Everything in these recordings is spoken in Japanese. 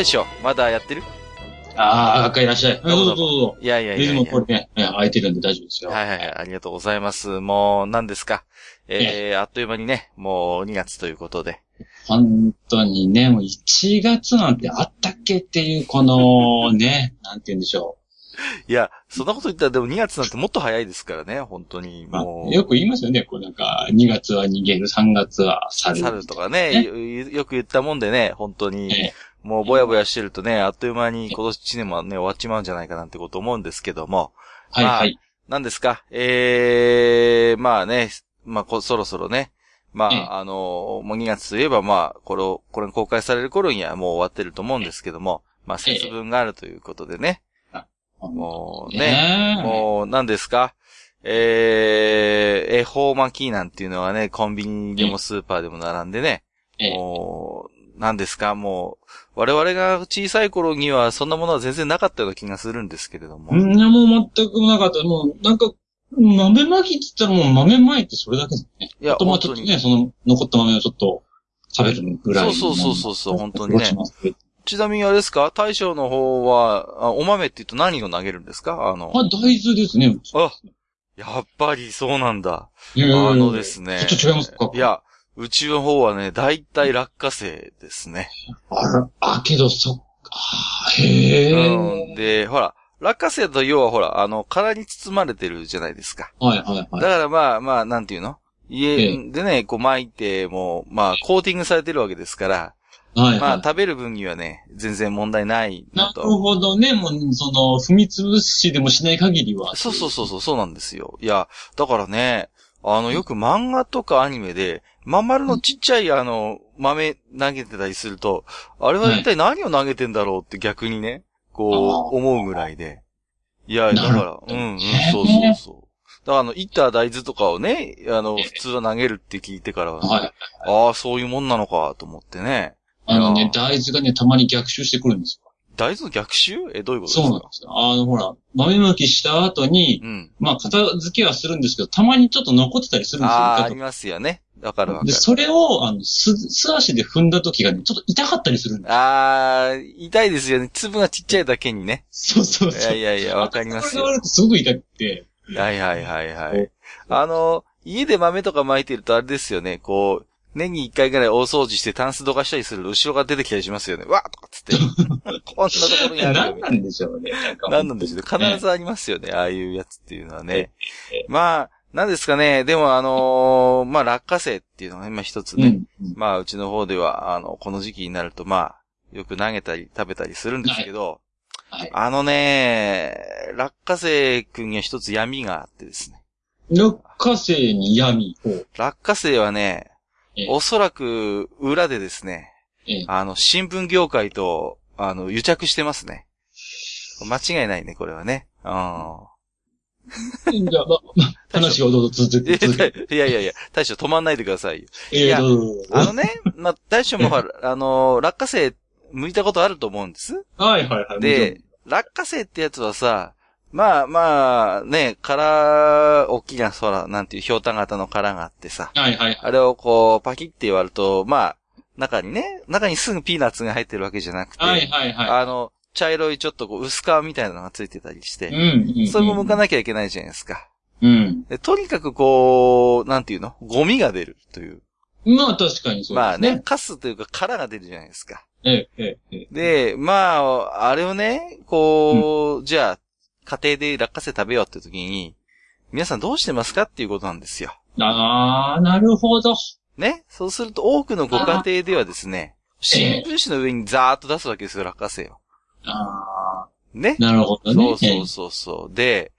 ゆう大将、まだやってる？ああ、赤いらっしゃい。どうぞどうぞ。いやいやいやいや。ムこれね、え空いてるんで大丈夫ですよ。はいはいはい、ありがとうございます。もう、何ですか？えー、あっという間にね、もう2月ということで。本当にね、もう1月なんてあったっけっていう、この、ね、なんて言うんでしょいや、そんなこと言ったらでも2月なんてもっと早いですからね、本当に。う。まあもう、よく言いますよね、こうなんか、2月は逃げる、3月は去る。猿とかねねよ、よく言ったもんでね、本当に、えもうぼやぼやしてるとね、あっという間に今年1年もね、終わっちまうんじゃないかなんてこと思うんですけども、はいはい。何ですか？えー、まあね、まあこそろそろね、まええあ、あの、もう2月といえばまあ、これを、これが公開される頃にはもう終わってると思うんですけども、まあ節分があるということでね、もうね、ねもう何ですか？えー、恵方巻きなんていうのはね、コンビニでもスーパーでも並んでね、ええ。もう、何ですか？もう、我々が小さい頃にはそんなものは全然なかったような気がするんですけれども。うん、いやもう全くなかった。もう、なんか、豆巻きって言ったらもう豆巻いてそれだけですね。いやあとまあちょっとね、その残った豆をちょっと食べるぐらい。そうそうそうそう本当にねちなみにあれですか？大将の方は、あお豆って言うと何を投げるんですか？あの、まあ大豆ですね。あ、やっぱりそうなんだ。あのですね。ちょっと違いますか？いや、うちの方はね、大体落花生ですね。あら、あ、けど、そっか、へえ。うん。で、ほら、落花生と要はほら、あの、殻に包まれてるじゃないですか。はいはいだはい。からまあまあ、なんていうの？え家でね、こう巻いて、もう、まあ、コーティングされてるわけですから、はいはい。まあ、食べる分にはね、全然問題ないなるなと。ほどね。もう、その、踏み潰しでもしない限りは。そうそうそうそう、そうなんですよ。いや、だからね、あの、よく漫画とかアニメで、まん丸のちっちゃいあの、豆投げてたりすると、あれは一体何を投げてんだろうって逆にね、こう、思うぐらいで。いや、だからうんうん、ねそうそうそう。だからあの、いった大豆とかをね、あの、普通は投げるって聞いてからは、はい。ああ、そういうもんなのかと思ってね。あのね大豆がね、たまに逆襲してくるんですよ。大豆の逆襲？え、どういうことですか？そうなんですよ。あの、ほら、豆まきした後に、うん。まあ、片付けはするんですけど、たまにちょっと残ってたりするんですよ。ああ、りますよね。わかるわかで、る。それを、あの、す、素足で踏んだ時がね、ちょっと痛かったりするんですああ、痛いですよね。粒がちっちゃいだけにね。そうそういそう。やいやいや、わかりますこれがすごく痛くて。はいはいはいはい。あの、家で豆とか巻いてるとあれですよね、こう、年に一回ぐらい大掃除してタンスどかしたりすると後ろが出てきたりしますよね。わっとかっつって。こんなところにあるよ何なんでしょうね。なんかな。なんでしょうね。必ずありますよね。ああいうやつっていうのはねええ。まあ、なんですかね。でもあのーまあ落花生っていうのが今一つね。うん。うんまあうちの方では、あの、この時期になるとまあ、よく投げたり食べたりするんですけど、はい。あのね、落花生くんには一つ闇があってですね。落花生に闇を。落花生はねええ、おそらく裏でですね、ええあの、新聞業界と、あの、癒着してますね。間違いないね、これはね。うん。じゃあ、ま、ま、話をどうぞ続けて。いやいやいや、大将止まんないでくださいよ。ええ、どうぞどうぞ。あのね、まあ、大将もほら、あの、落花生、剥いたことあると思うんです。はいはいはい。で、落花生ってやつはさ、まあまあ、ね、殻、大きな、そら、なんていう、ひょうたん型の殻があってさ、はいはいはい。あれをこう、パキって割ると、まあ、中にね、中にすぐピーナッツが入ってるわけじゃなくて、はいはいはい。あの、茶色いちょっとこう、薄皮みたいなのがついてたりして、うんうん。それも剥かなきゃいけないじゃないですか。うん。でとにかくこう、なんていうの？ゴミが出るという。まあ確かにそうですね。まあね、。カスというか殻が出るじゃないですか。ええ、ええ、ええ。で、まあ、あれをね、こう、じゃあ、家庭で落花生食べようって時に、皆さんどうしてますかっていうことなんですよ。ああ、なるほど。ね？そうすると多くのご家庭ではですね、新聞紙の上にザーッと出すわけですよ、落花生を。ああ、ね？なるほどね。そうそうそうそう。で、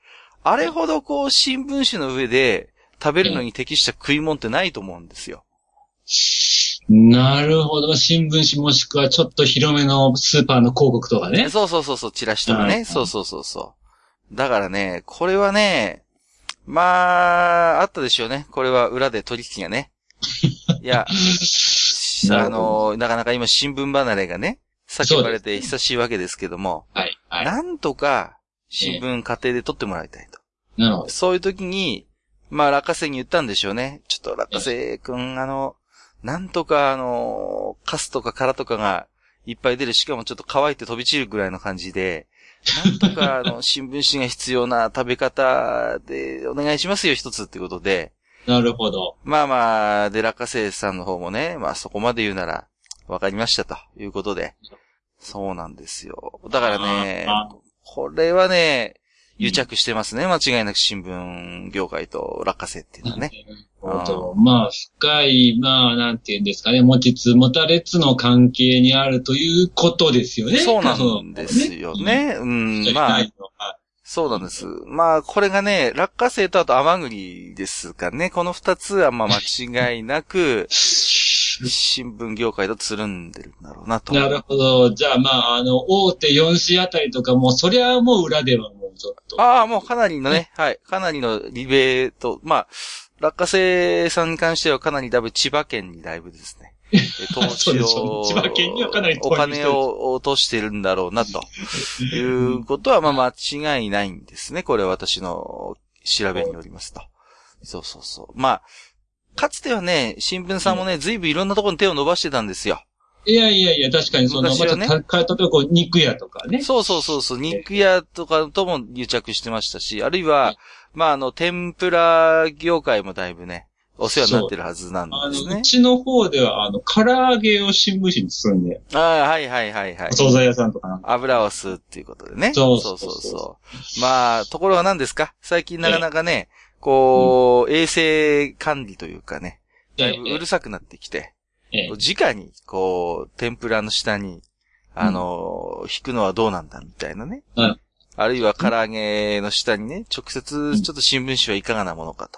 あれほどこう、新聞紙の上で、食べるのに適した食い物ってないと思うんですよ。なるほど。新聞紙もしくはちょっと広めのスーパーの広告とかね。そうそうそうそう、チラシとかね。はいそうそうそうそう。だからね、これはね、まあ、あったでしょうね。これは裏で取引がね。いや、あの、なかなか今新聞離れがね、叫ばれて久しいわけですけども、はい、はい。なんとか新聞家庭で取ってもらいたいと。なるほど。そういう時に、まあ、落花生に言ったんでしょうね。ちょっと落花生くん、あの、なんとかあの、カスとか殻とかがいっぱい出る、しかもちょっと乾いて飛び散るぐらいの感じで、なんとかあの、新聞紙が必要な食べ方でお願いしますよ、一つってことで。なるほど。まあまあ、で、落花生さんの方もね、まあそこまで言うなら、わかりましたということで。そうなんですよ。だからね、あこれはね、癒着してますね。間違いなく新聞業界と落花生っていうのはね。まあ、深い、まあ、なんていうんですかね、持ちつ持たれつの関係にあるということですよね。そうなんですよね。うん、まあ、まあ、そうなんです。まあ、これがね、落花生とあと甘栗ですかね。この二つはまあ 間違いなく、新聞業界とつるんでるんだろうなと。なるほど。じゃあ、まあ、あの、大手4市あたりとかも、そりゃもう裏ではもうちょっと。ああ、もうかなりのね、はい。かなりのリベート。まあ、落花生さんに関してはかなりだいぶ千葉県にだいぶですね。え投資を、千葉県にはかなり投お金を落としてるんだろうな、ということは、まあ間違いないんですね。これは私の調べによりますと。そうそうそう。まあ、かつてはね、新聞さんもね、ずいぶんいろんなところに手を伸ばしてたんですよ。いやいやいや、確かにその、昔はねまた、か例えばこう、肉屋とかね。そうそうそうそう、肉屋とかとも癒着してましたし、あるいは、まああの、天ぷら業界もだいぶね、お世話になってるはずなんですねう。ちの方では、あの、唐揚げを新聞紙に包んで、ああ、はいはいはいはいお。惣菜屋さんとかなんか。油を吸うっていうことでね。そうそうそうそうそうまあ、ところは何ですか？最近なかなかね、こう、衛生管理というかね、だいぶうるさくなってきて、ええ。直に、こう、天ぷらの下に、あの、引くのはどうなんだみたいなね。うん。あるいは唐揚げの下にね、直接ちょっと新聞紙はいかがなものか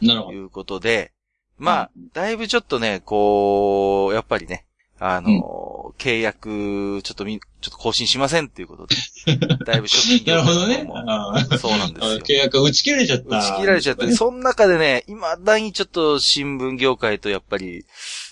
なるほど。ということで、まあ、だいぶちょっとね、こう、やっぱりね、あの、契約、ちょっとみ、ちょっと更新しませんっていうことで、だいぶショッキングなるほどね。そうなんですよ。契約が打ち切られちゃった。打ち切られちゃって、その中でね、未だにちょっと新聞業界とやっぱり、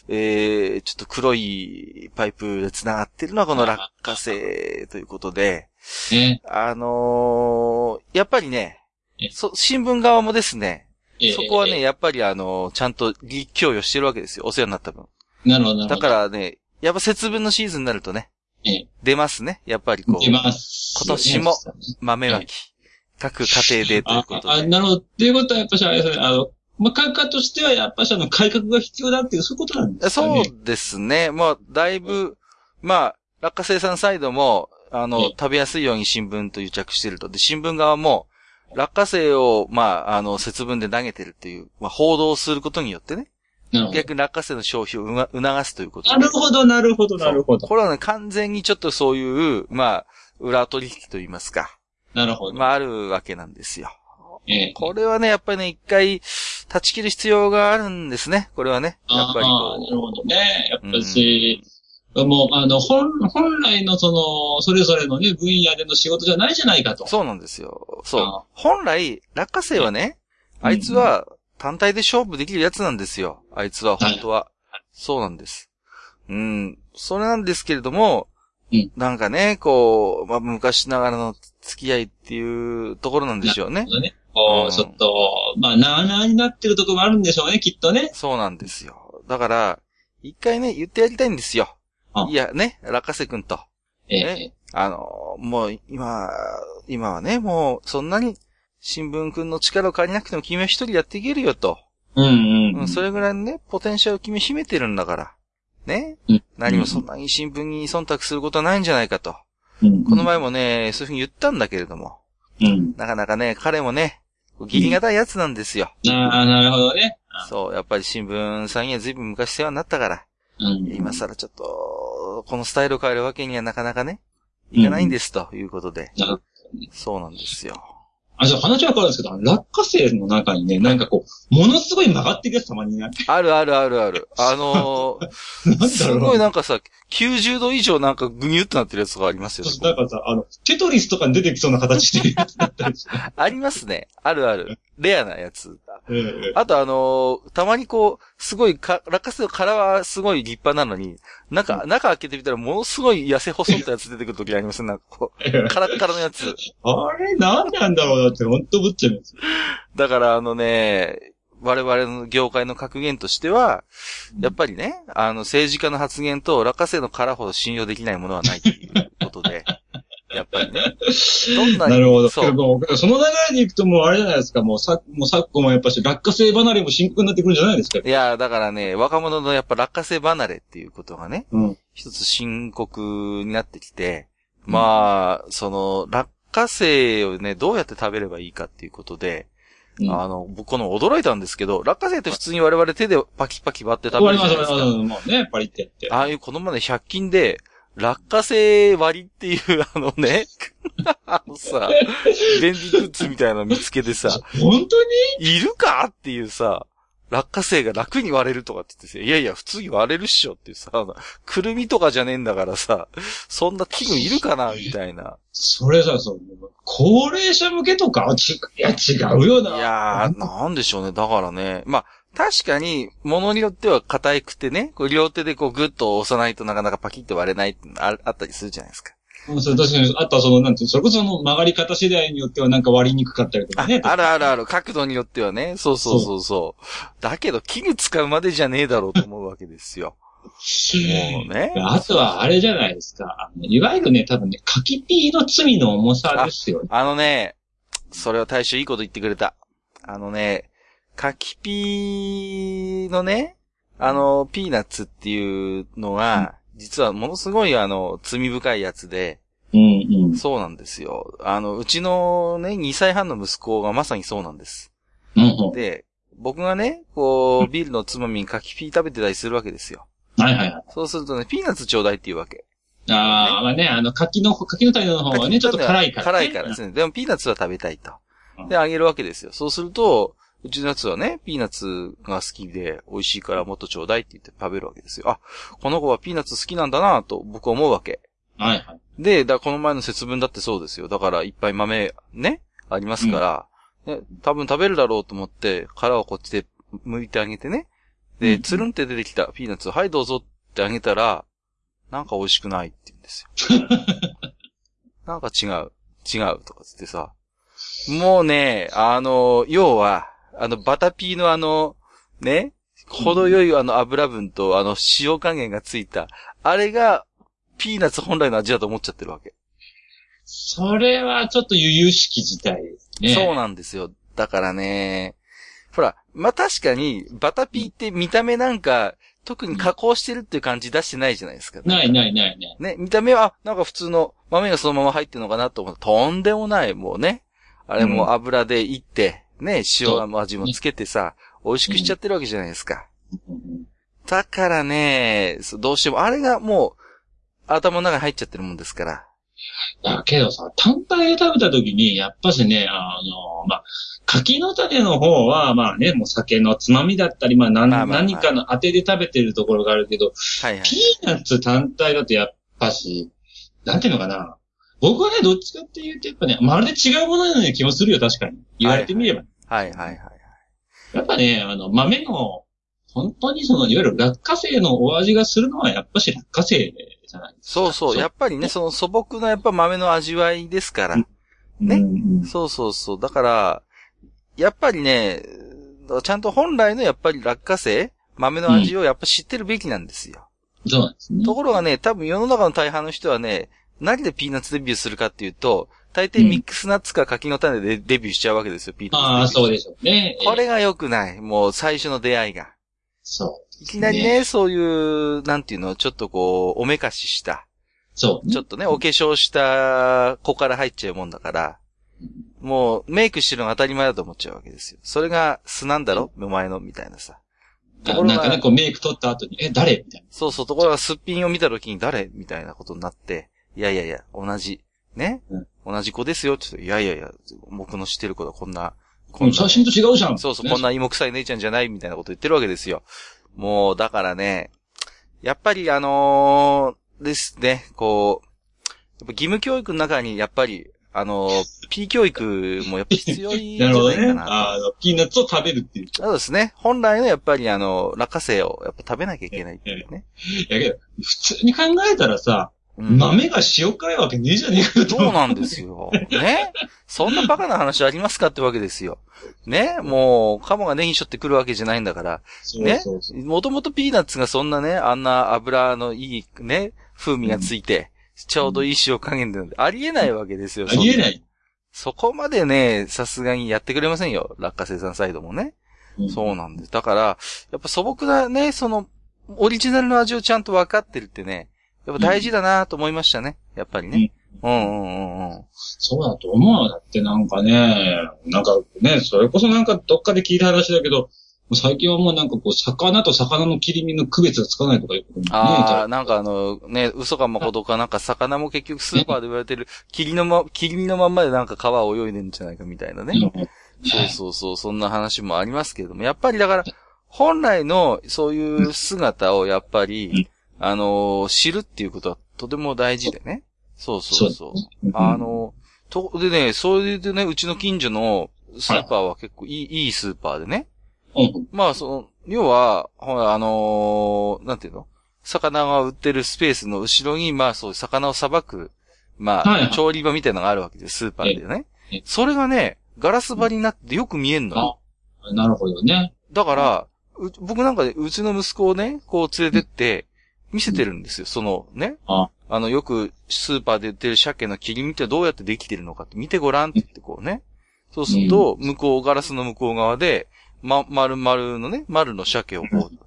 えー、ちょっと黒いパイプで繋がってるのはこの落花生ということで、ね。あのーやっぱりねえ、そ、新聞側もですね、ええそこはね、、やっぱりあのーちゃんと利益供与してるわけですよ。お世話になった分。なるほど、なるほど。だからね、やっぱ節分のシーズンになるとね、ええ出ますね。やっぱりこう、出ます。今年も豆まき。各家庭でというああ、ことで。なるほど。っていうことは、やっぱしあれですね、あの、まあ、感覚としては、やっぱしあの、改革が必要だっていう、そういうことなんですかそね。うですね。もう、だいぶ、まあ、落花生産サイドも、あのええ、食べやすいように新聞と癒着してると。で、新聞側も、落花生を、まあ、あの、節分で投げてるっていう、まあ、報道することによってね。逆に落花生の消費をうが促すということで。なるほど、なるほど、なるほど。これはね、完全にちょっとそういう、まあ、裏取引といいますか、なるほど。まあ、あるわけなんですよ。ええこれはね、やっぱりね、一回、断ち切る必要があるんですね。これはね。やっぱりああ、なるこほどね。やっぱし、もう、あの、本、本来のその、それぞれのね、分野での仕事じゃないじゃないかと。う。そうなんですよ。そうあ。本来、落花生はね、あいつは単体で勝負できるやつなんですよ。あいつは、本当は。そうなんです。うん。それなんですけれども、うんなんかね、こう、まあ、昔ながらの付き合いっていうところなんでしょうねね。こうちょっと、まあ、なあなあになってるところもあるんでしょうね、きっとね。そうなんですよ。だから、一回ね、言ってやりたいんですよあ。いや、ね、落花生くんと。ええねあの、もう今、今はね、もうそんなに新聞くんの力を借りなくても君は一人やっていけるよと。うんうん。うん、それぐらいのね、ポテンシャルを君秘めてるんだから。ねうん何もそんなに新聞に忖度することはないんじゃないかと。うん、この前もね、そういうふうに言ったんだけれども。うん。なかなかね、彼もね、ギリがたいやつなんですよ。ああ、なるほどね。そう、やっぱり新聞さんには随分昔世話になったから。うん。今更ちょっと、このスタイルを変えるわけにはなかなかね、いかないんですということで。なるそうなんですよ。あ、じゃあ話は変わるんですけど、落花生の中にね、なんかこう、ものすごい曲がっていくやつたまにね。あるあるあるある。あのー、すごいなんかさ、90度以上なんかグニュッとなってるやつがありますよね。なんかさ、あの、テトリスとかに出てきそうな形してるやつだったりして。ありますね。あるある。レアなやつ。ええあとあのーたまにこう、すごいか、落花生の殻はすごい立派なのに、中、中開けてみたらものすごい痩せ細ったやつ出てくるときありますね。なんかこう、カラッカラのやつ。あれ、なんなんだろうなって、ほんとぶっちゃいます。だからあのね、我々の業界の格言としては、やっぱりね、あの政治家の発言と落花生の殻ほど信用できないものはないということで、やっぱりね。どんなになるほど。その流れでいくともうあれじゃないですか、もうさ、もう昨今はやっぱし落花生離れも深刻になってくるんじゃないですか。いや、だからね、若者のやっぱ落花生離れっていうことがね、うん。一つ深刻になってきて、まあ、その、落花生をね、どうやって食べればいいかっていうことで、うんあの、僕この驚いたんですけど、落花生って普通に我々手でパキパキ割って食べ終わります、るじゃないですか。終わります。もうね、パリってやって。ああいうこの前100均で、落花生割りっていう あのね、あのさ、便利グッズみたいなの見つけてさ、本当に？いるかっていうさ、落花生が楽に割れるとかって言ってさ、いやいや、普通に割れるっしょっていうさ、くるみとかじゃねえんだからさ、そんな器具いるかなみたいな。それさ、そう、高齢者向けとか？ちいや、違うよな。いやー、なんでしょうね。だからね。まあ、確かに、物によっては硬くてね、こう両手でこうグッと押さないとなかなかパキッと割れないってああったりするじゃないですか。うんそれ確かに、あとはその、なんていうのそれこそその曲がり方次第によってはなんか割りにくかったりとかあね。あるあるある。角度によってはね。そうそうそうそう。だけど、器具使うまでじゃねえだろうと思うわけですよ。もうね。あとはあれじゃないですか。あのいわゆるね、多分ね、柿ピーの罪の重さですよね。あのね、それは大将いいこと言ってくれた。あのね、柿ピーのね、あの、ピーナッツっていうのが、実はものすごいあの、罪深いやつで、うんうん。そうなんですよ。あの、うちのね、2歳半の息子がまさにそうなんです。うんうん。で、僕がね、こう、ビールのつまみに柿ピー食べてたりするわけですよ。はいはいはい。そうするとね、ピーナッツちょうだいって言うわけ。ああ、まあね、あの、柿の、柿の種の方はね、ちょっと辛いから、辛いからですね。でもピーナッツは食べたいとうん。で、あげるわけですよ。そうすると、うちのやつはね、ピーナッツが好きで、美味しいからもっとちょうだいって言って食べるわけですよ。あ、この子はピーナッツ好きなんだなと僕は思うわけ。はいはい。で、だこの前の節分だってそうですよ。だからいっぱい豆、ね、ありますから、ね、多分食べるだろうと思って、殻をこっちで剥いてあげてね。で、うんつるんって出てきたピーナッツを、はいどうぞってあげたら、なんか美味しくないって言うんですよ。なんか違う、違うとかつってさ。もうね、あの、要は、あの、バタピーのあの、ね、程よいあの油分とあの塩加減がついた、あれが、ピーナッツ本来の味だと思っちゃってるわけ。それはちょっと由々しき事態ですね。そうなんですよ。だからね、ほら、まあ、確かに、バタピーって見た目なんか、特に加工してるっていう感じ出してないじゃないですか。ないないないない。ね、見た目は、なんか普通の豆がそのまま入ってるのかなと思ったとんでもない、もうね。あれも油でいって、ね、塩の味もつけてさ、美味しくしちゃってるわけじゃないですか。うんだからね、どうしても、あれがもう、頭の中に入っちゃってるもんですから。だけどさ、単体で食べた時に、やっぱしね、あの、まあ、柿の種の方は、まあね、もう酒のつまみだったり、まあ何、まあまあまあ何かの当てで食べてるところがあるけど、はいはい。ピーナッツ単体だとやっぱし、なんていうのかな。僕はね、どっちかっていうと、やっぱね、まるで違うもののような気もするよ、確かに。言われてみれば。はいはいはい。やっぱね、あの、豆の、本当にその、いわゆる落花生のお味がするのは、やっぱし落花生じゃないですか。そうそう。やっぱりね、その素朴なやっぱ豆の味わいですから。ねうんうんそうそうそう。だから、やっぱりね、ちゃんと本来のやっぱり落花生豆の味をやっぱ知ってるべきなんですよ。そうなんですね。ところがね、多分世の中の大半の人はね、何でピーナッツデビューするかっていうと、大抵ミックスナッツか柿の種でデビューしちゃうわけですよ、ピーナッツ。ああ、そうでしょうね。これが良くない。もう最初の出会いが。そう。いきなりね、そういう、なんていうの、ちょっとこう、おめかしした。そうね。ちょっとね、お化粧した子から入っちゃうもんだから、もうメイクしてるのが当たり前だと思っちゃうわけですよ。それが素なんだろ？お前のみたいなさ。ところがなんかね、こうメイク取った後に、え、誰？みたいな。そうそう、ところがすっぴんを見た時に誰？みたいなことになって、いやいやいや、同じ。ね、うん同じ子ですよって言って、いやいやいや、僕の知ってる子はこんな、こうん写真と違うじゃん。そうそう、ねこんな芋臭い姉ちゃんじゃないみたいなこと言ってるわけですよ。もう、だからね、やっぱりあのーですね、こう、やっぱ義務教育の中に、やっぱり、あのー P 教育もやっぱ必要いいんじゃ なるほどね。あの、ピーナッツを食べるっていう。そうですね。本来のやっぱりあの、落花生をやっぱ食べなきゃいけないっていうね。いやけど、普通に考えたらさ、うん豆が塩辛いわけねえじゃねえかよとそうなんですよ。ね？そんなバカな話ありますかってわけですよ。ね？もう、カモがネギしょってくるわけじゃないんだから。ね？もともとピーナッツがそんなね、あんな油のいいね、風味がついて、ちょうどいい塩加減で、ありえないわけですよ。ありえない。そこまでね、さすがにやってくれませんよ。落花生産サイドもね。うんそうなんです。だから、やっぱ素朴なね、その、オリジナルの味をちゃんと分かってるってね、やっぱ大事だなと思いましたね。やっぱりね。うんうんうんうん。そうだと思う。だってなんかね、なんかね、それこそなんかどっかで聞いた話だけど、最近はもうなんかこう、魚と魚の切り身の区別がつかないとかいうこともね。ああ、なんかあの、ね、嘘か誠かなんか魚も結局スーパーで売られてる、切りのま、切り身のまんまでなんか川を泳いでるんじゃないかみたいなね。うんそうそうそう、そんな話もありますけれども、やっぱりだから、本来のそういう姿をやっぱうんり、あのー知るっていうことはとても大事でね。そうそうそう。うんあの、と、でね、それでね、うちの近所のスーパーは結構いい、いいスーパーでね。うんまあ、その、要は、ほら、あのーなんていうの？魚が売ってるスペースの後ろに、まあそういう魚をさばく、まあ、はいはい調理場みたいなのがあるわけです、スーパーでねええ。それがね、ガラス張りになってよく見えんのよ。あ、なるほどね。だから、う僕なんかで、うちの息子をね、こう連れてって、見せてるんですよ。そのね。ああの、よくスーパーで売ってる鮭の切り身ってどうやってできてるのかって見てごらんって言ってこうね。そうすると、向こう、ガラスの向こう側で、ま、丸々のね、丸の鮭をこう、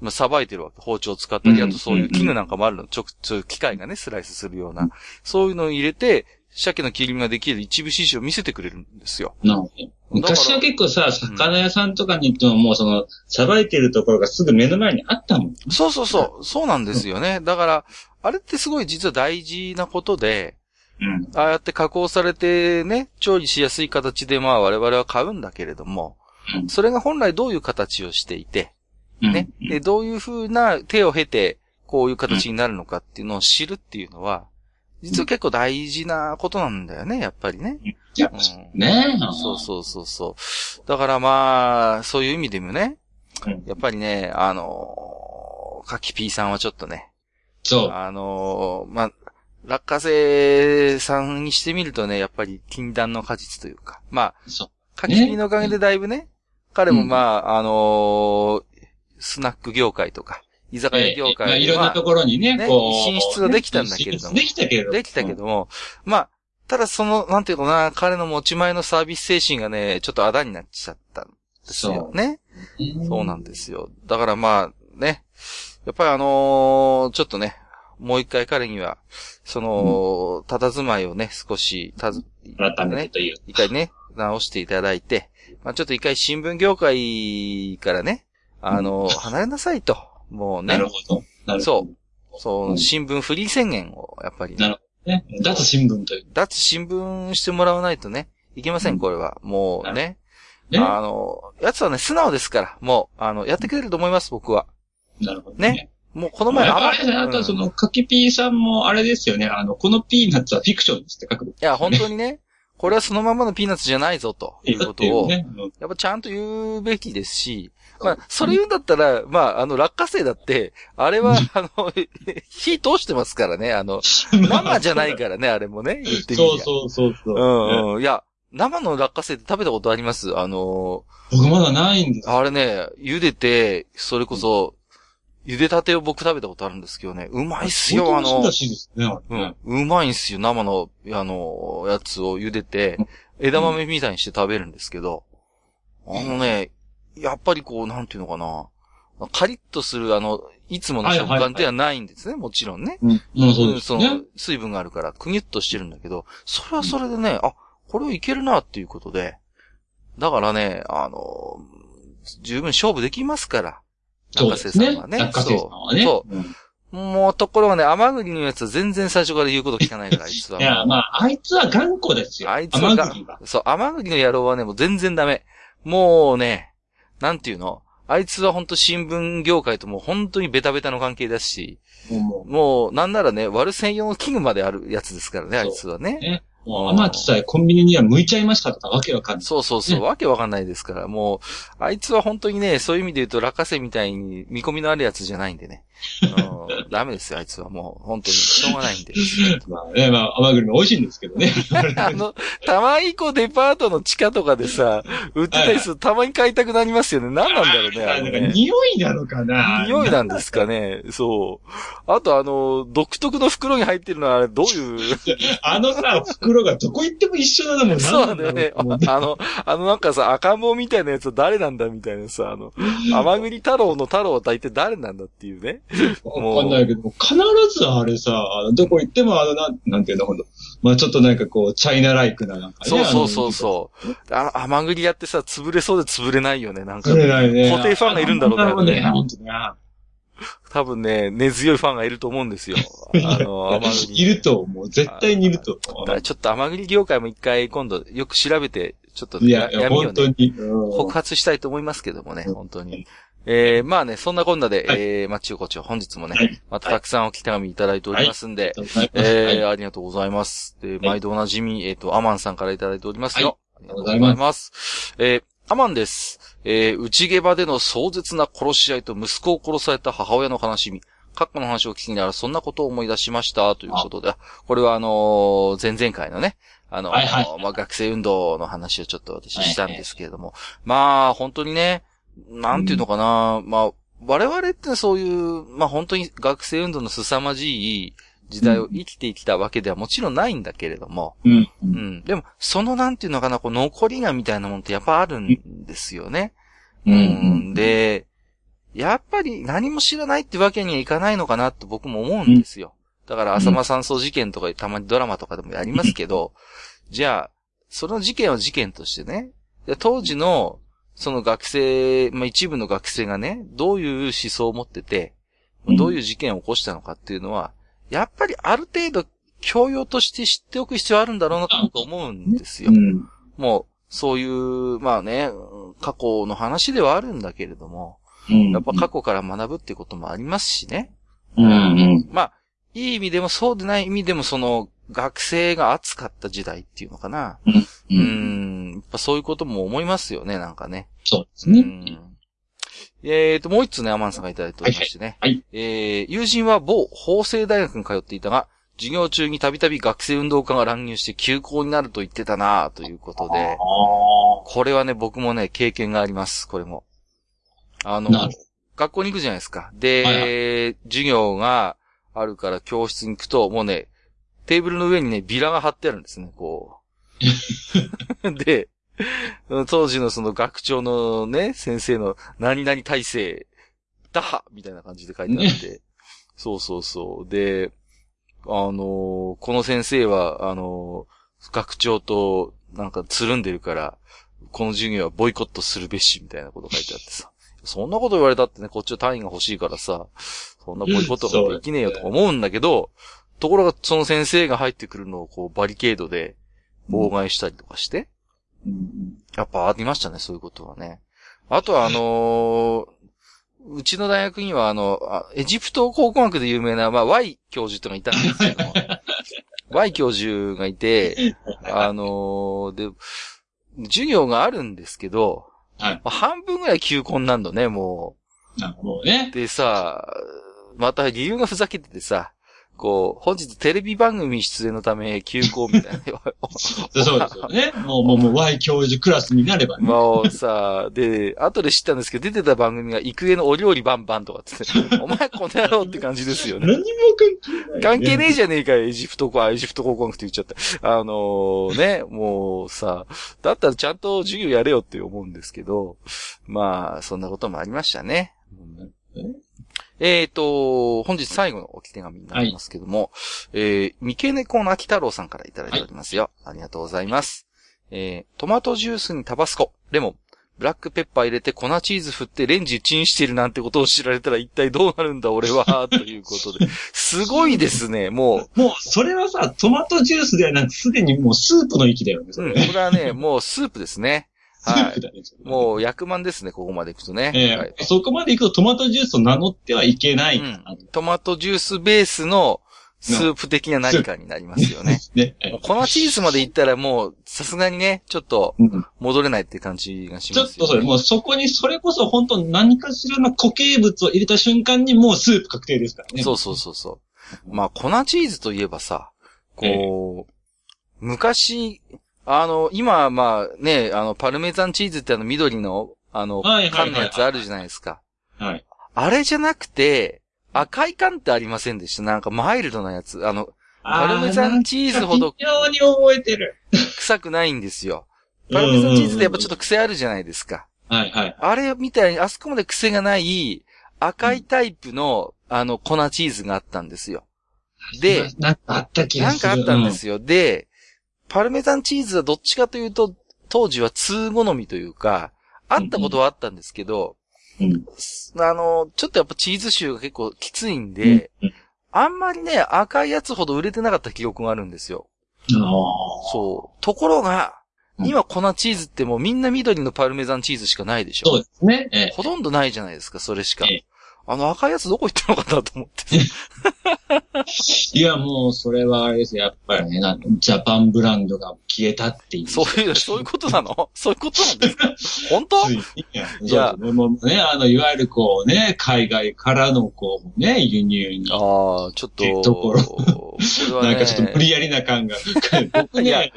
まあ、さばいてるわけ。包丁を使ったり、うんあとそういう絹なんかもあるの。ちょ、そういう機械がね、スライスするような。そういうのを入れて、鮭の切り身ができる一部始終を見せてくれるんですよ。なるほど。昔は結構さ、魚屋さんとかに行ってももうその、さばいてるところがすぐ目の前にあったもん。そうそうそう。そうなんですよね。だから、あれってすごい実は大事なことで、うん。ああやって加工されてね、調理しやすい形でまあ我々は買うんだけれども、うんそれが本来どういう形をしていて、うんね、で、どういう風な手を経て、こういう形になるのかっていうのを知るっていうのは、実は結構大事なことなんだよね、やっぱりね。やっぱうんねそうそうそうそう。だからまあ、そういう意味でもね、うんやっぱりね、あのー、かきピーさんはちょっとね、そう。あのーまあ、落花生さんにしてみるとね、やっぱり禁断の果実というか。まあ。かきピのおかげでだいぶね、彼もまあ、あのースナック業界とか、居酒屋業まあ界で、いろんなところにね、ねこう。進出はできたんだけれどもできたけれども。できたけども、まあ、ただその、なんていうかな、彼の持ち前のサービス精神がね、ちょっとあだになっちゃったんですよね。うん。そうなんですよ。だからまあ、ね。やっぱりあのーちょっとね、もう一回彼には、その、佇まいをね、少し、たず、改めてという。一回ね、直していただいて、まあちょっと一回新聞業界からね、あのー離れなさいと。もうねなる、ほど。なるほど。そうう、ん新聞フリー宣言を、やっぱりね、なるね。脱新聞という。脱新聞してもらわないとね、いけません、これは。もうね。ね。あの、やつはね、素直ですから、もう、あの、やってくれると思います、僕は。なるほどね。もうこの前、やっぱあれあとその、かきピーさんもあれですよね。あの、このピーナッツはフィクションですって書く。いや、本当にね、これはそのままのピーナッツじゃないぞ、ということを、ね。うんやっぱちゃんと言うべきですし、まあ、それ言うんだったら、まあ、あの、落花生だって、あれは、あの、火通してますからね、あの、生じゃないからね、あれもね、言ってみそうそうそうそう。うんうん。いや、生の落花生って食べたことあります？あの、僕まだないんです。あれね、茹でて、それこそ、茹でたてを僕食べたことあるんですけどね、うまいっすよ、あの。ううまいんすよ、生の、あの、やつを茹でて、枝豆みたいにして食べるんですけど、あのね、やっぱりこう、なんていうのかな、カリッとする、あの、いつもの食感ではないんですね、もちろんね。うん。そうですそねの。、水分があるから、くにゅっとしてるんだけど、それはそれでね、あ、これはいけるなっていうことで、だからね、あの、十分勝負できますから。中瀬さんはね落花生さんはね。そううんもう、ところがね、甘栗のやつは全然最初から言うこと聞かないから、あいつは。いや、まあ、あいつは頑固ですよ。あいつはが甘栗は。そう、甘栗の野郎はね、もう全然ダメ。もうね、なんていうの？あいつは本当新聞業界ともう本当にベタベタの関係だし、もうももう、なんならね、割る専用の器具まであるやつですからね、あいつはねう。ね。もう、甘木さえコンビニには向いちゃいましたとかわけわかんない。そうそうそう、ねわけわかんないですから、もう、あいつは本当にね、そういう意味で言うと、落花生みたいに見込みのあるやつじゃないんでね。うん、ダメですよ、あいつはもう、本当に、しょうがないんで。まあね、まあ、甘栗も美味しいんですけどね。あの、たまにこうデパートの地下とかでさ、売ってたりするとたまに買いたくなりますよね。何なんだろうね、あれね。なんか匂いなのかな匂いなんですかね。そう。あとあの、独特の袋に入ってるのはあれどういう、あのさ、袋がどこ行っても一緒なのもんそうなんだよね。あの、あのなんかさ、赤ん坊みたいなやつは誰なんだみたいなさ、あの、甘栗太郎の太郎は大体誰なんだっていうね。わかんないけど、必ずあれさ、どこ行ってもあの、なん、なんていうの、ほんと。まあちょっとなんかこう、チャイナライクななんかね。そうそうそうそう。あの甘栗やってさ、潰れそうで潰れないよね、なんかう。。ないね。固定ファンがいるんだろうねあのね。本当ね。多分ね、根強いファンがいると思うんですよ。あの、甘栗。いると思う。絶対にいると思だからちょっと甘栗業界も一回今度よく調べて、ちょっとう。いや、いや、ね、本当に。うん告発したいと思いますけどもね、うん本当に。えー、まあね、そんなこんなで、はい。えー、マッチ横丁本日もね、はい。またたくさんおき手紙いただいておりますんで、ええー、ありがとうございます。で、毎度おなじみ、えっ、と、アマンさんからいただいておりますよ。ありがとうございます。えー、アマンです。えー、内下場での壮絶な殺し合いと息子を殺された母親の悲しみ。過去の話を聞きながらそんなことを思い出しました。ということで、これはあのー前々回のね、あのーはいはい。まあ、学生運動の話をちょっと私したんですけれども、まあ、本当にね、なんていうのかな、まあ、我々ってそういう、まあ本当に学生運動の凄まじい時代を生きてきたわけではもちろんないんだけれども、うん。う。うんん。でも、そのなんていうのかな、こう残りがみたいなものってやっぱあるんですよね。うん。で、やっぱり何も知らないってわけにはいかないのかなって僕も思うんですよ。だから浅間山荘事件とかたまにドラマとかでもやりますけど、じゃあ、その事件は事件としてね、で当時のその学生、まあ一部の学生がね、どういう思想を持ってて、うんどういう事件を起こしたのかっていうのは、やっぱりある程度教養として知っておく必要あるんだろうなと思うんですよ。うん。もう、そういう、まあね、過去の話ではあるんだけれども、うん。やっぱ過去から学ぶってこともありますしね。うん。うん。まあ、いい意味でもそうでない意味でもその、学生が熱かった時代っていうのかな。うん、やっぱそういうことも思いますよね、なんかね。そうですね。うん。えーと、もう一つね、アマンさんがいただいておりましてね。はいはいえー、友人は某法政大学に通っていたが、授業中にたびたび学生運動家が乱入して休校になると言ってたなということで、あこれはね、僕もね、経験があります、これも。あの学校に行くじゃないですか。で、はい授業があるから教室に行くと、もうね、テーブルの上にね、ビラが貼ってあるんですね、こう。で、当時のその学長のね、先生の何々体制、打破みたいな感じで書いてあって。そうそうそう。で、あのーこの先生は、あのー学長となんかつるんでるから、この授業はボイコットするべし、みたいなこと書いてあってさ。そんなこと言われたってね、こっちは単位が欲しいからさ、そんなボイコットができねえよとか思うんだけど、ところがその先生が入ってくるのをこうバリケードで妨害したりとかして、うん。やっぱありましたね、そういうことはね。あとはあのーうちの大学にはあの、あエジプト考古学で有名な、まあ、Y 教授ってのがいたんですけども、Y 教授がいて、あのーで、授業があるんですけど、はいまあ半分ぐらい休校になるのね、もなもうねう。。でさ、また理由がふざけててさ、こう、本日テレビ番組出演のため休校みたいな。そうですよね。もう、もう、もう、Y 教授クラスになればね。もうさ、で、後で知ったんですけど、出てた番組が、育英のお料理バンバンとかって言って、お前この野郎って感じですよね。何も関係ない。関係ねえじゃねえかよ、エジプトか、エジプト考古学って言っちゃった。あのーね、もうさ、だったらちゃんと授業やれよって思うんですけど、まあ、そんなこともありましたね。え？ーと、本日最後の置き手紙になりますけども、えー、三毛猫の秋太郎さんからいただいておりますよ。ありがとうございます。えー、トマトジュースにタバスコ、レモン、ブラックペッパー入れて粉チーズ振ってレンジチンしてるなんてことを知られたら一体どうなるんだ俺は、ということで。すごいですね、ももう、それはさ、トマトジュースではなく、すでにもうスープの域だよね、う。うん。これはね、もうスープですね。スープだね。それもう役満ですね、ここまで行くとね。ええはいそこまで行くとトマトジュースを名乗ってはいけないかうんな。トマトジュースベースのスープ的な何かになりますよね。ね。粉チーズまで行ったらもう、さすがにね、ちょっとうん戻れないって感じがしちょますよ、ね。っとそれ、もうそこに、それこそ本当何かしらの固形物を入れた瞬間にもうスープ確定ですからね。そうそうそうそう。まあ、粉チーズといえばさ、こう、昔、あの、今、まあね、あの、パルメザンチーズってあの緑の、あの、はいはいはい缶のやつあるじゃないですか。はい。あれじゃなくて、赤い缶ってありませんでした？なんかマイルドなやつ。あの、パルメザンチーズほど非常に覚えてる。臭くないんですよ。パルメザンチーズってやっぱちょっと癖あるじゃないですか。はいはい。あれみたいに、あそこまで癖がない赤いタイプの、あの、粉チーズがあったんですよ。で、なんかあった気がする。なんかあったんですよ。で、パルメザンチーズはどっちかというと、当時は通好みというか、あったことはあったんですけど、うん。うん。あの、ちょっとやっぱチーズ臭が結構きついんで、うんあんまりね、赤いやつほど売れてなかった記憶があるんですよ。あそう。ところが、うん今粉チーズってもうみんな緑のパルメザンチーズしかないでしあ。そょうですね。ええほとんどないじゃないですか、それしかええ。あの赤いやつどこ行ったのかなと思って。いや、もう、それはあれですよ。やっぱりね、なジャパンブランドが消えたっていう。そういう、そういうことなの？そういうことなんですか？本当？ついや、いやそうもうね、あの、いわゆるこうね、海外からのこうね、輸入に。ああ、ちょっと、ところね、なんかちょっと無理やりな感が。僕ね、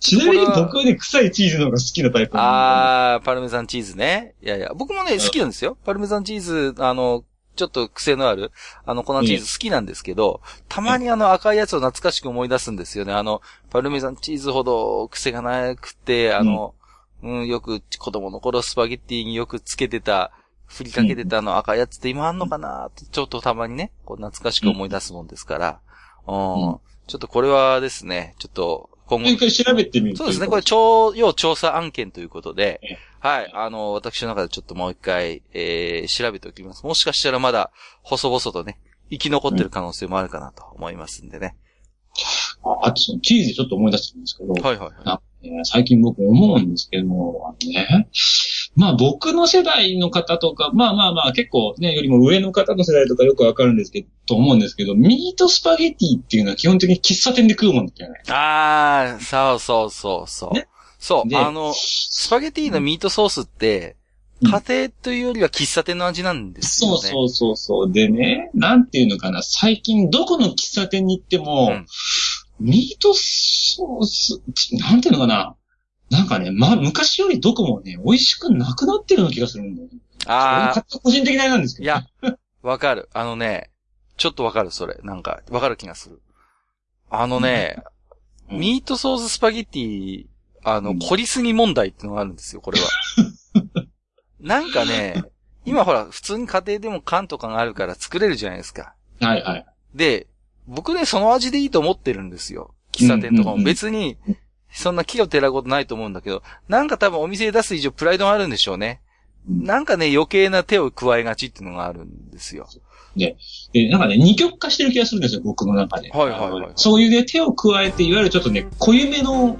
ちなみに僕はね、臭いチーズの方が好きなタイプなんああ、パルメザンチーズね。いやいや、僕もね、好きなんですよ。パルメザンチーズ、あの、ちょっと癖のある、あの、粉チーズ好きなんですけど、たまにあの赤いやつを懐かしく思い出すんですよね。あの、パルメザンチーズほど癖がなくて、あの、うん、よく子供の頃スパゲッティによくつけてた、振りかけてたあの赤いやつって今あんのかなってちょっとたまにね、こう懐かしく思い出すもんですから、うん、うん。ちょっとこれはですね、ちょっと今後。一回調べてみるとそうですね。これ、超、要調査案件ということでええ、はい。あの、私の中でちょっともう一回、えー、調べておきます。もしかしたらまだ、細々とね、生き残ってる可能性もあるかなと思いますんでね。ああとそのチーズでちょっと思い出したんですけど、はいはい。あえー最近僕思うんですけども、あのね、まあ僕の世代の方とか、まあまあまあ結構ね、よりも上の方の世代とかよくわかるんですけど、と思うんですけど、ミートスパゲティっていうのは基本的に喫茶店で食うもんだよね。あー、そうそうそうそう。ねそう、であの、スパゲティのミートソースって、うん家庭というよりは喫茶店の味なんですよね。そうそうそうそう。でね、なんていうのかな、最近どこの喫茶店に行っても、うんミートソース、なんていうのかな、なんかね、まあ昔よりどこもね、美味しくなくなってるような気がするんだよね。あー、これ個人的ななんですけいど、ね。や、わかる。あのね、ちょっとわかる、それ。なんか、わかる気がする。あのね、うんミートソーススパゲティ、あの、うん凝りすぎ問題っていうのがあるんですよ、これは。なんかね、今ほら、普通に家庭でも缶とかがあるから作れるじゃないですか。はいはい。で、僕ね、その味でいいと思ってるんですよ。喫茶店とかも別に、そんな木をてらうことないと思うんだけど、なんか多分お店で出す以上プライドがあるんでしょうね。うんなんかね、余計な手を加えがちっていうのがあるんですよ。で、なんかね、二極化してる気がするんですよ、僕の中で。はいはいはいはいそういうね、手を加えて、いわゆるちょっとね、濃ゆめの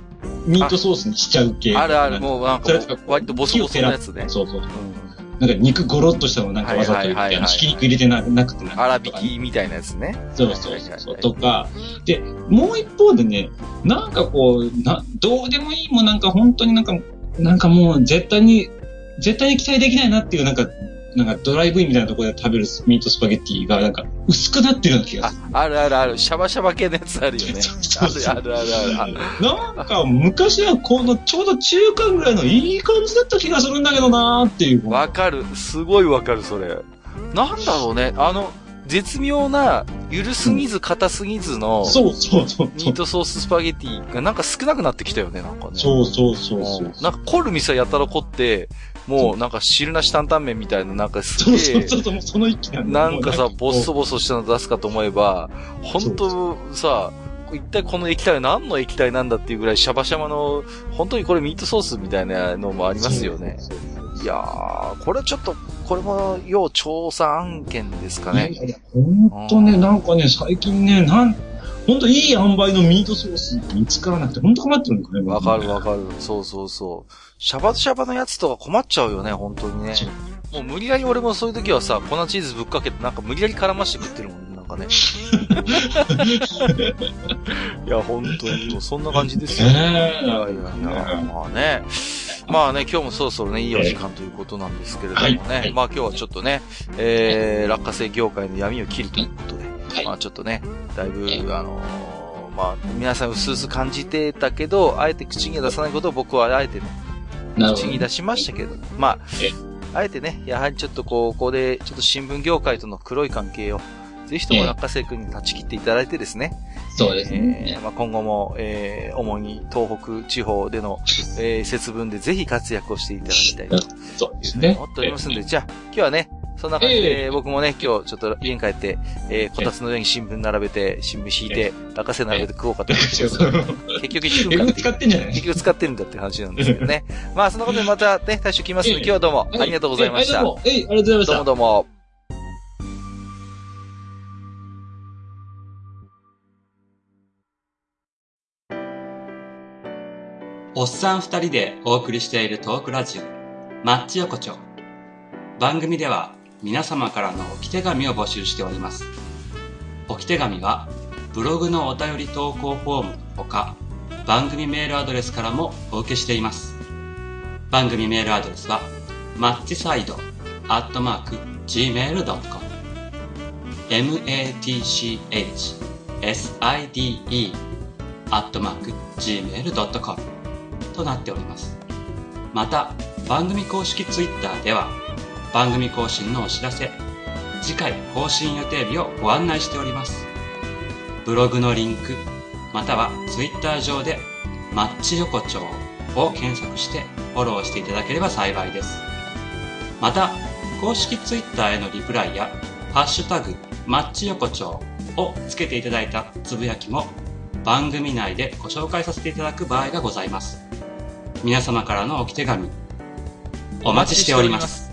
ミートソースにしちゃう系。あるある、もうなんか割とボソボソのやつね。そうそう。うんなんか肉ゴロッとしたのなんかわざと言って、ひき肉入れてななくてなんか粗挽きみたいなやつね。そうそうそうとか、で、もう一方でね、なんかこう、な、どうでもいいもんなんか本当になんか、なんかもう絶対に、絶対に期待できないなっていうなんか、なんかドライブインみたいなところで食べるミートスパゲッティがなんか薄くなってるような気があする。、あるあるある。シャバシャバ系のやつあるよね。あ そうそうるあるあるある。なんか昔はこのちょうど中間ぐらいのいい感じだった気がするんだけどなーっていう。わかる。すごいわかる、それ。なんだろうね。あの、絶妙な、ゆるすぎず硬すぎずの、そうそうそうミートソーススパゲティがなんか少なくなってきたよね、なんかね。そうそうそうそううんなんか凝る店やたら凝って、もうなんか汁なし担々麺みたいななんかすげえ、そうそうそう、その一気なんなんかさ、ボッソボソしたの出すかと思えば、ほんとさ、一体この液体は何の液体なんだっていうぐらいシャバシャバの、本当にこれミートソースみたいなのもありますよね。そうそうそういやー、これちょっと、これも要調査案件ですかね。いやいや、ほんとね、なんかね、最近ね、なん、ほんといい塩梅のミートソース見つからなくて、ほんと困ってるんだよね。わかるわる。かる。そうそうそう。シャバシャバのやつとか困っちゃうよね、本当にね。もう無理やり俺もそういう時はさ、粉チーズぶっかけてなんか無理やり絡まして食ってるもんね、なんかね。いや、本当に、もうそんな感じですよ。いやいねやいや、まあね。まあね、今日もそろそろね、いいお時間ということなんですけれどもね。はいまあ今日はちょっとね、えー、落花生業界の闇を切るということで、はいまあちょっとね、だいぶ、あのーまあ、皆さん薄々感じてたけど、あえて口には出さないことを僕はあえてね、口に出しましたけど、まあえ、あえてね、やはりちょっとこう、ここで、ちょっと新聞業界との黒い関係を、ぜひとも落花生君に断ち切っていただいてですね、そうですえね。ーまあ、今後も、えー主に東北地方での、えー節分でぜひ活躍をしていただきたいとそうですね。思っておりますんで、じゃあ、今日はね、そんな感じで、ええ僕もね、今日ちょっと家に帰って、えーこたつの上に新聞並べて、新聞引いて、落花生並べて食おうかと思ってます。結局使ってんじゃない？結局使ってるんだって話なんですけどね。まあ、そんなことでまたね、大将来ますので、今日はどうもありがとうございました。どえ、ありがとうございましたうも。どうも。おっさん二人でお送りしているトークラジオ、マッチ横丁。番組では皆様からの置き手紙を募集しております。置き手紙はブログのお便り投稿フォームのほか、番組メールアドレスからもお受けしています。番組メールアドレスは、マッチサイドアットマーク gmail.com matchside アットマーク gmail.com となっております。また、番組公式ツイッターでは、番組更新のお知らせ、次回更新予定日をご案内しております。ブログのリンク、またはツイッター上で、マッチ横丁を検索してフォローしていただければ幸いです。また、公式ツイッターへのリプライや、ハッシュタグ、マッチ横丁をつけていただいたつぶやきも番組内でご紹介させていただく場合がございます。皆様からのおき手紙、お待ちしております。